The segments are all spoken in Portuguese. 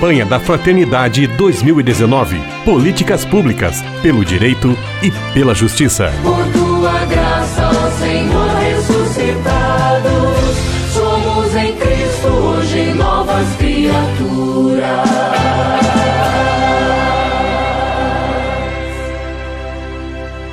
Campanha da Fraternidade 2019. Políticas públicas, pelo direito e pela justiça. Por tua graça, ó Senhor ressuscitado, somos em Cristo hoje novas criaturas.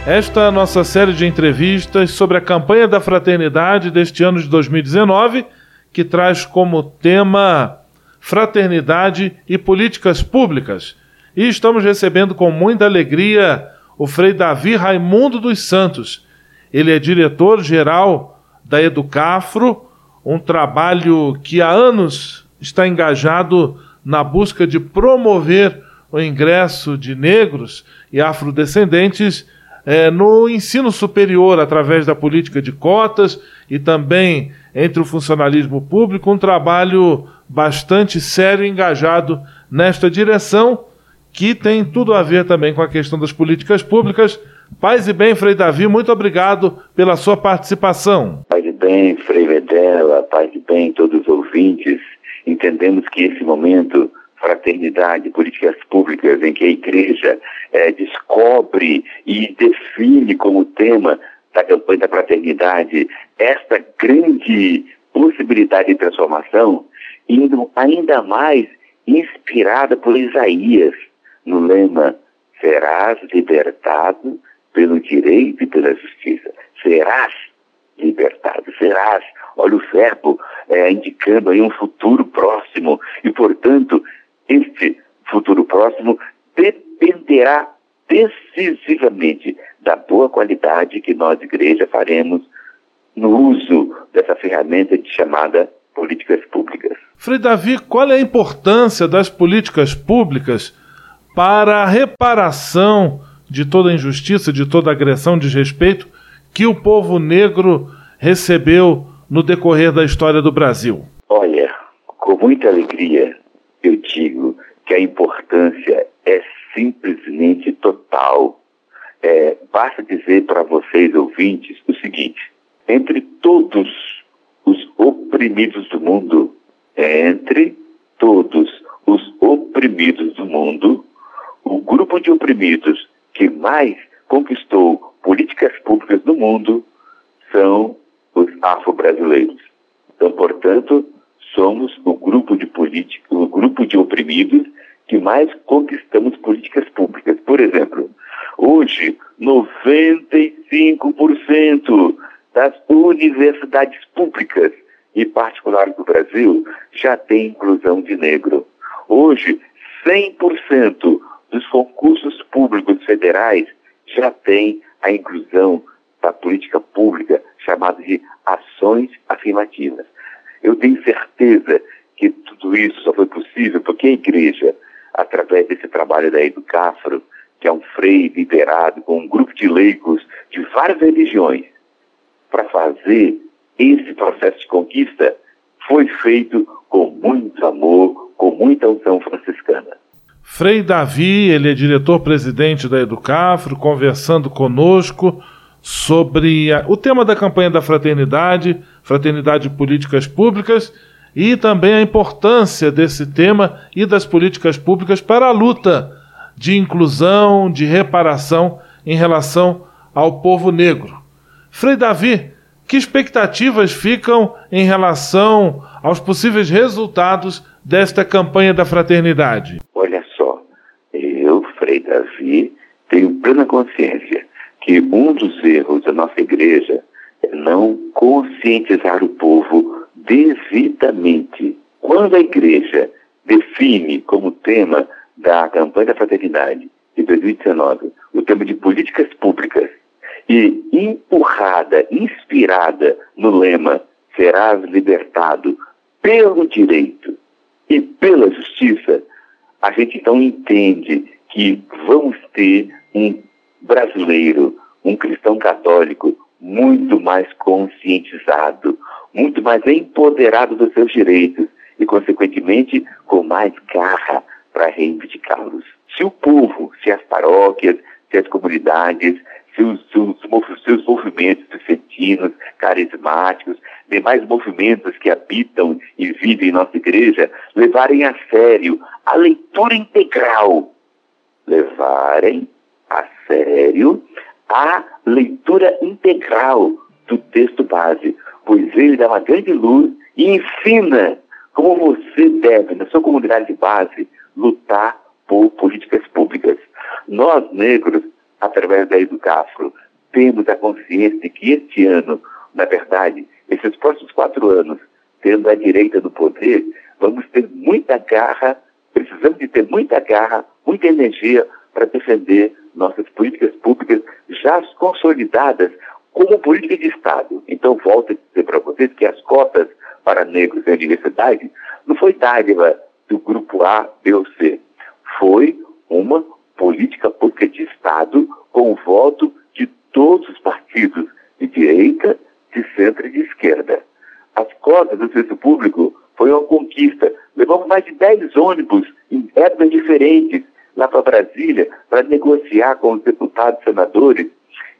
Esta é a nossa série de entrevistas sobre a campanha da fraternidade deste ano de 2019, que traz como tema fraternidade e políticas públicas. E estamos recebendo com muita alegria o Frei Davi Raimundo dos Santos. Ele é diretor-geral da Educafro, um trabalho que há anos está engajado na busca de promover o ingresso de negros e afrodescendentes é, no ensino superior, através da política de cotas e também entre o funcionalismo público, um trabalho bastante sério e engajado nesta direção, que tem tudo a ver também com a questão das políticas públicas. Paz e bem, Frei Davi, muito obrigado pela sua participação. Paz e bem, Frei Vedela, paz e bem, todos os ouvintes. Entendemos que esse momento fraternidade, políticas públicas em que a igreja é, descobre e define como tema da campanha da fraternidade esta grande possibilidade de transformação, indo ainda mais inspirada por Isaías no lema serás libertado pelo direito e pela justiça. Serás libertado, serás. Olha o verbo é, indicando aí um futuro próximo e, portanto, este futuro próximo dependerá decisivamente da boa qualidade que nós, igreja, faremos no uso dessa ferramenta chamada políticas públicas. Frei Davi, qual é a importância das políticas públicas para a reparação de toda injustiça, de toda agressão, desrespeito que o povo negro recebeu no decorrer da história do Brasil? Olha, com muita alegria, eu digo que a importância é simplesmente total. É, basta dizer para vocês, ouvintes, o seguinte: entre todos os oprimidos do mundo, entre todos os oprimidos do mundo, o grupo de oprimidos que mais conquistou políticas públicas no mundo são os afro-brasileiros. Então, portanto, somos o grupo de o grupo de oprimidos que mais conquistamos políticas públicas. Por exemplo, hoje 95% das universidades públicas particulares do Brasil já tem inclusão de negro. Hoje, 100% dos concursos públicos federais já tem a inclusão da política pública chamada de ações afirmativas. Eu tenho certeza que tudo isso só foi possível porque a igreja, através desse trabalho da Educafro, que é um freio liderado com um grupo de leigos de várias religiões, para fazer esse processo de conquista, foi feito com muito amor, com muita unção franciscana. Frei Davi, ele é diretor-presidente da Educafro, conversando conosco sobre a, o tema da campanha da fraternidade, fraternidade políticas públicas, e também a importância desse tema e das políticas públicas para a luta de inclusão, de reparação em relação ao povo negro. Frei Davi, que expectativas ficam em relação aos possíveis resultados desta campanha da fraternidade? Olha só, eu, Frei Davi, tenho plena consciência que um dos erros da nossa igreja é não conscientizar o povo devidamente. Quando a igreja define como tema da campanha da fraternidade de 2019 o tema de políticas públicas e empurrada, inspirada no lema serás libertado pelo direito e pela justiça, a gente então entende que vamos ter um brasileiro, um cristão católico, muito mais conscientizado, muito mais empoderado dos seus direitos e, consequentemente, com mais garra para reivindicá-los. Se o povo, se as paróquias, se as comunidades, seus, seus, seus movimentos vicentinos, carismáticos, demais movimentos que habitam e vivem em nossa igreja, levarem a sério a leitura integral. Levarem a sério a leitura integral do texto base, pois ele dá uma grande luz e ensina como você deve, na sua comunidade de base, lutar por políticas públicas. Nós, negros, através da Educafro, temos a consciência de que este ano, na verdade, esses próximos quatro anos, tendo a direita do poder, vamos ter muita garra, precisamos de ter muita garra, muita energia para defender nossas políticas públicas já consolidadas como política de Estado. Então, volto a dizer para vocês que as cotas para negros na universidade não foi dádiva do grupo A, B ou C. Foi uma política pública de Estado com o voto de todos os partidos de direita, de centro e de esquerda. As cotas do serviço público foi uma conquista. Levamos mais de 10 ônibus em épocas diferentes lá para Brasília para negociar com os deputados e senadores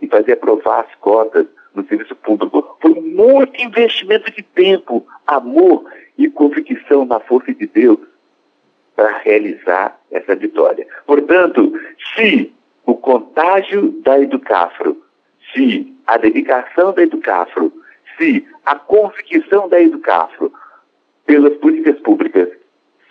e fazer aprovar as cotas no serviço público. Foi muito investimento de tempo, amor e convicção na força de Deus para realizar essa vitória. Portanto, se o contágio da Educafro, se a dedicação da Educafro, se a convicção da Educafro pelas políticas públicas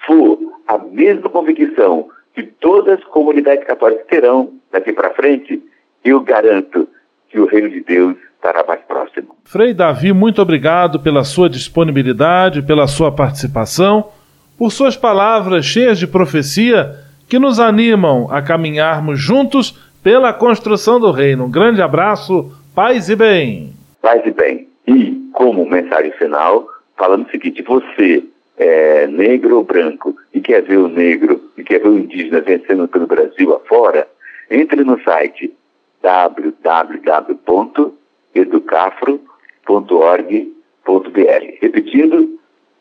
for a mesma convicção que todas as comunidades católicas terão daqui para frente, eu garanto que o reino de Deus estará mais próximo. Frei Davi, muito obrigado pela sua disponibilidade, pela sua participação, por suas palavras cheias de profecia que nos animam a caminharmos juntos pela construção do reino. Um grande abraço, paz e bem. Paz e bem. E, como mensagem final, falando o seguinte: você é negro ou branco e quer ver o negro e quer ver o indígena vencendo pelo Brasil afora, entre no site www.educafro.org.br. Repetindo,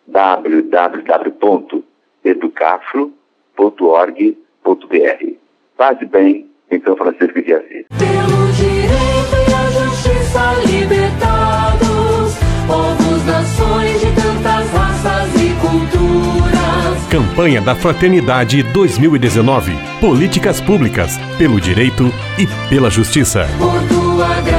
www.educafro.org.br. Paz e bem em São Francisco de Assis. Pelo direito e a justiça libertados, povos, nações de tantas raças e culturas. Campanha da Fraternidade 2019. Políticas públicas, pelo direito e pela justiça. Por tua graça,